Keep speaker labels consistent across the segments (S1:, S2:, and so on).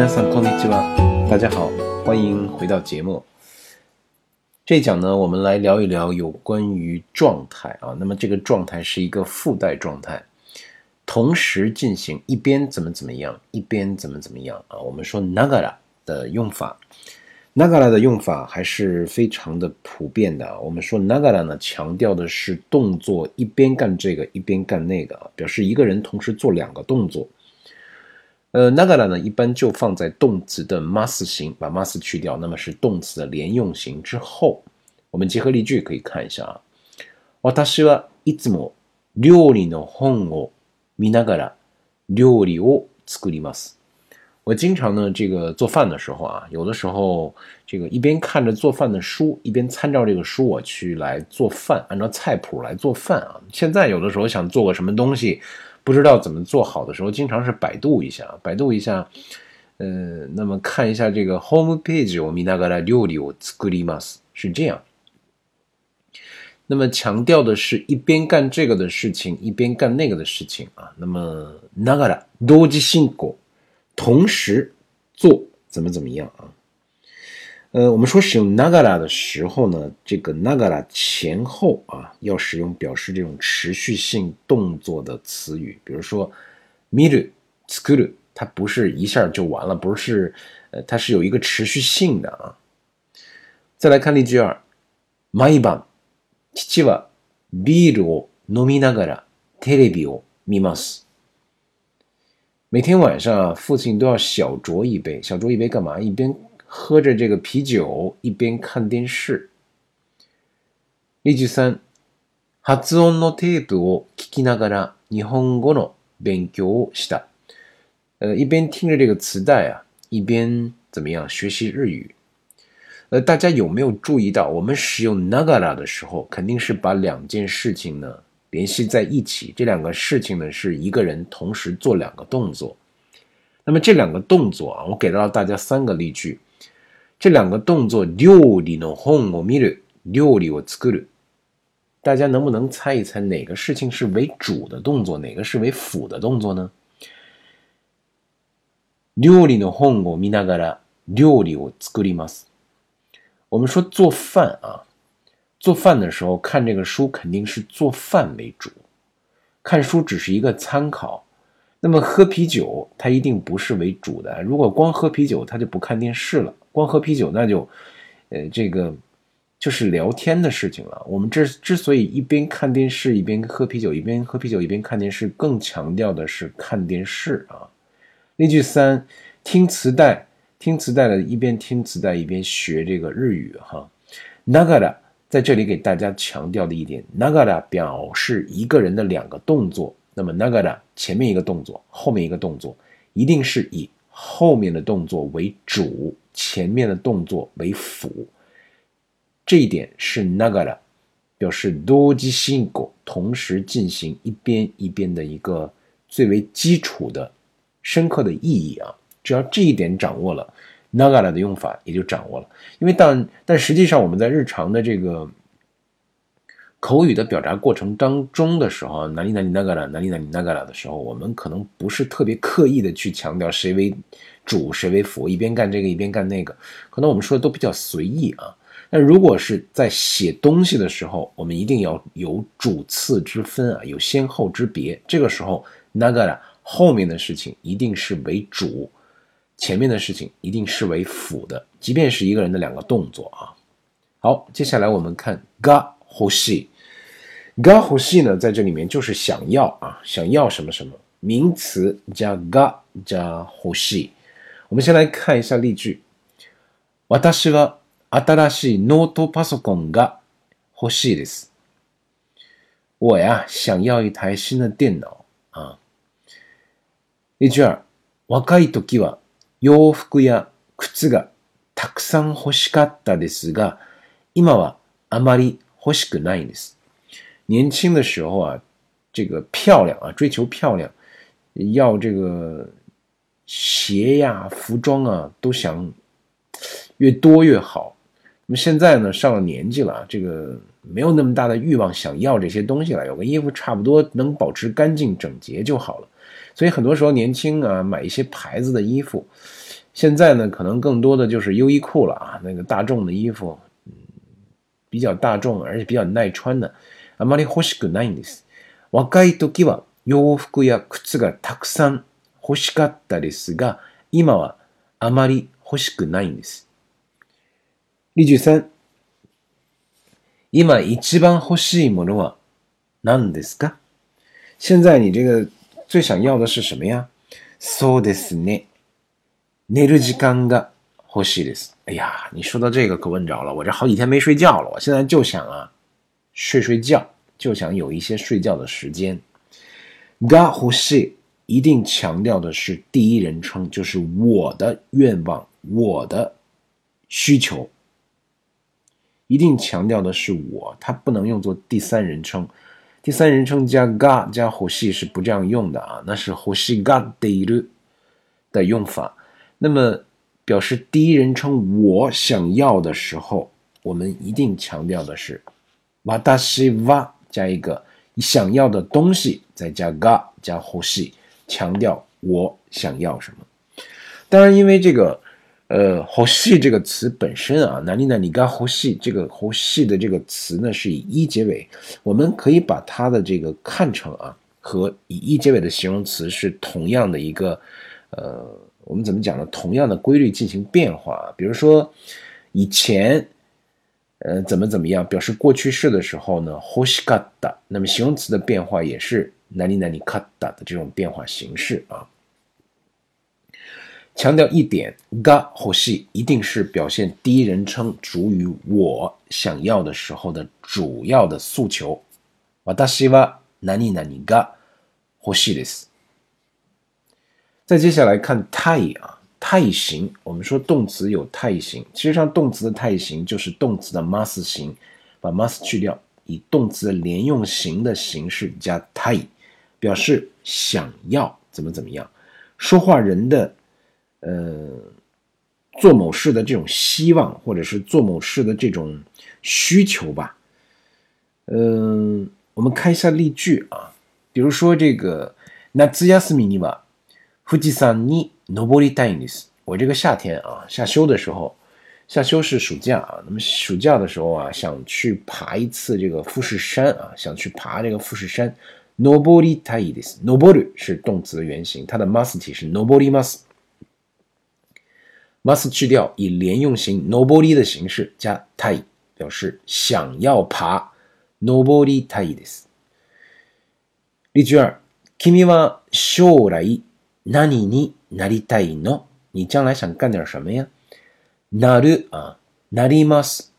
S1: 皆さんこんにちは，大家好，欢迎回到节目。这一讲呢，我们来聊一聊有关于状态啊。那么这个状态是一个附带状态，同时进行，一边怎么怎么样，一边怎么怎么样啊。我们说ながら的用法，ながら的用法还是非常的普遍的。我们说ながら呢，强调的是动作一边干这个，一边干那个，表示一个人同时做两个动作。 呃，那个呢，一般就放在动词的 must 型，把 must 去掉，那么是动词的连用型之后。我们结合例句可以看一下啊。私はいつも料理の本を見ながら料理を作ります。我经常呢，这个做饭的时候啊，有的时候这个一边看着做饭的书，一边参照这个书我去来做饭，按照菜谱来做饭啊。现在有的时候想做个什么东西。 不知道怎么做好的时候，经常是百度一下，百度一下，呃，那么看一下这个 home page，我見ながら料理を作ります，是这样。那么强调的是一边干这个的事情，一边干那个的事情啊。那么ながら同時進行，同时做怎么怎么样啊？ 呃，我们说使用 nagara 的时候呢，这个 nagara 前后啊，要使用表示这种持续性动作的词语，比如说 miru tsukuru，它不是一下就完了，不是，呃，它是有一个持续性的啊。再来看例句二，毎晩父はビールを飲みながらテレビを見ます。每天晚上父亲都要小酌一杯，小酌一杯干嘛？一边 喝着这个啤酒，一边看电视。例句三、発音のテープを聞きながら日本語の勉強をした。呃，一边听着这个磁带啊，一边怎么样学习日语？呃，大家有没有注意到，我们使用 nagara 的时候，肯定是把两件事情呢联系在一起。这两个事情呢，是一个人同时做两个动作。那么这两个动作啊，我给到了大家三个例句。 这两个动作，料理の本を見る，料理を作る，大家能不能猜一猜哪个事情是为主的动作，哪个是为辅的动作呢？料理の本を見ながら料理を作ります。我们说做饭啊，做饭的时候看这个书肯定是做饭为主，看书只是一个参考。那么喝啤酒，它一定不是为主的。如果光喝啤酒，他就不看电视了。 光喝啤酒，那就，呃，这个就是聊天的事情了。我们这之所以一边看电视一边喝啤酒，一边喝啤酒一边看电视，更强调的是看电视啊。例句三，听磁带，听磁带的一边听磁带一边学这个日语哈。nagara 在这里给大家强调的一点，nagara 表示一个人的两个动作。那么 nagara 前面一个动作，后面一个动作，一定是以后面的动作为主，前面的动作为辅。这一点是 nagara 表示多机性果同时进行一边一边的一个最为基础的、深刻的意义啊！只要这一点掌握了，nagara 的用法也就掌握了。因为但但实际上我们在日常的这个。口语的表达过程当中的时候，哪里哪里那个了，哪里哪里那个了的时候，我们可能不是特别刻意的去强调谁为主谁为辅，一边干这个一边干那个，可能我们说的都比较随意啊。那如果是在写东西的时候，我们一定要有主次之分啊，有先后之别。这个时候那个了后面的事情一定是为主，前面的事情一定是为辅的，即便是一个人的两个动作啊。好，接下来我们看が欲しい。 が欲しい呢，在这里面就是想要啊，想要什么什么，名词加が加欲しい。我们先来看一下例句。私は新しいノートパソコンが欲しいです。我呀，想要一台新的电脑啊。例句二。若い時は洋服や靴がたくさん欲しかったですが、今はあまり欲しくないんです。年轻的时候啊，这个漂亮啊，追求漂亮，要这个鞋呀、服装啊，都想越多越好。那么现在呢，上了年纪了，这个没有那么大的欲望想要这些东西了。有个衣服差不多能保持干净整洁就好了。所以很多时候年轻啊，买一些牌子的衣服，现在呢，可能更多的就是优衣库了啊，那个大众的衣服，嗯，比较大众，而且比较耐穿的。あまり欲しくないんです。若い時は洋服や靴がたくさん欲しかったですが、今はあまり欲しくないんです。例句三。今一番欲しいものは何ですか？现在你这个最想要的是什么呀？そうですね。寝る時間が欲しいです。哎呀，你说到这个可问着了，我这好几天没睡觉了，我现在就想啊，睡睡觉，就想有一些睡觉的时间。が欲しい一定强调的是第一人称，就是我的愿望，我的需求，一定强调的是我，它不能用作第三人称。第三人称加が加欲しい是不这样用的啊，那是欲しがっている的用法。那么，表示第一人称我想要的时候，我们一定强调的是 わたしは加一个想要的东西，再加が加欲しい，强调我想要什么。当然，因为这个呃欲しい这个词本身啊，哪里哪里が欲しい这个欲しい的这个词呢是以一结尾，我们可以把它的这个看成啊和以一结尾的形容词是同样的一个呃。我们怎么讲呢？同样的规律进行变化，比如说以前， 呃，怎么怎么样，表示过去式的时候呢，hoshikata，那么形容词的变化也是 nani nani kata 的这种变化形式啊。强调一点，ga hoshi 一定是表现第一人称主语我想要的时候的主要的诉求。watashi wa nani nani ga hoshi desu。再接下来看太啊，太形。我们说动词有太形，其实上动词的太形就是动词的 mas 形，把 mas 去掉，以动词的连用形的形式加太，表示想要怎么怎么样。说话人的呃做某事的这种希望，或者是做某事的这种需求吧。嗯，我们看一下例句啊，比如说这个那兹亚斯米尼瓦。富士山に 登りたいんです。我这个夏天啊，夏休的时候，夏休是暑假啊。那么暑假的时候啊，想去爬一次这个富士山啊，想去爬这个富士山。登りたいです。登る是动词的原形，它的 must 体是登ります。must 去掉，以连用型登り的形式加たい，表示想要爬。登りたいです。例句二：君は将来何に なりたいの？你将来想干点什么呀？なる啊，なります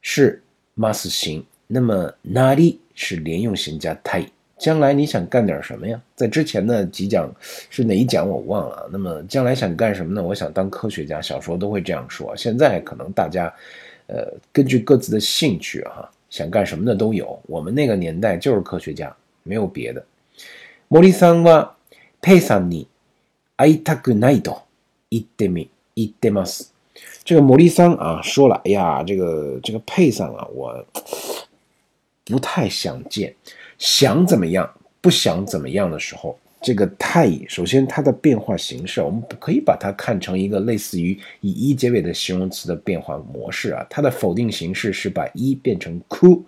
S1: 是 must 形，那么なり是连用型加たい。将来你想干点什么呀？在之前的几讲是哪一讲我忘了。那么将来想干什么呢？我想当科学家，小时候都会这样说。现在可能大家，呃，根据各自的兴趣哈，想干什么的都有。我们那个年代就是科学家，没有别的。森さんはペイさんに 会いたくないと言ってみ言ってます。这个森桑啊说了，哎呀，这个这个佩桑啊，我不太想见，想怎么样，不想怎么样的时候，这个太首先它的变化形式，我们可以把它看成一个类似于以一结尾的形容词的变化模式啊。它的否定形式是把一变成哭，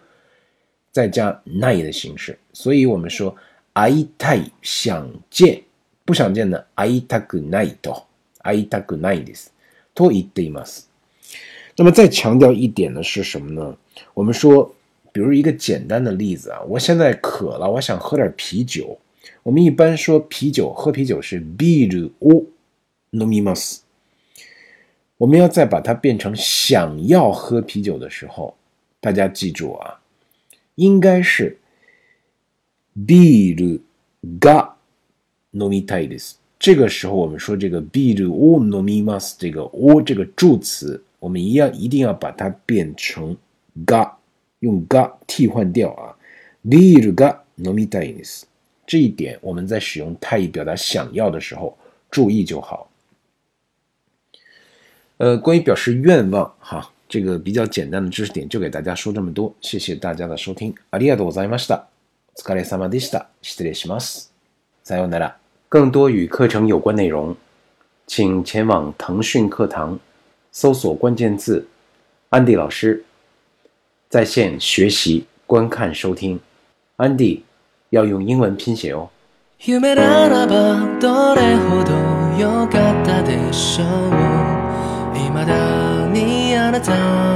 S1: 再加ない的形式，所以我们说。会いたい想见， 不想见的会いたくないと会いたくないですと言っています。那么再强调一点的是什么呢？我们说，比如一个简单的例子啊，我现在渴了，我想喝点啤酒。我们一般说啤酒，喝啤酒是ビールを飲みます。我们要再把它变成想要喝啤酒的时候，大家记住啊，应该是。ビールが 飲みたいです。这个时候，我们说这个ビールを飲みます，这个を这个助词，我们一样一定要把它变成が，用が替换掉啊。ビールが飲みたいです。这一点我们在使用太意表达想要的时候注意就好。呃，关于表示愿望哈，这个比较简单的知识点就给大家说这么多，谢谢大家的收听。ありがとうございました。お疲れ様でした。失礼します。さようなら。 更多与课程有关内容。
S2: 请前往腾讯课堂，搜索关键字“安迪老师”，在线学习、观看、收听。安迪要用英文拼写哦。夢ならばどれほど良かったでしょう未だにあなた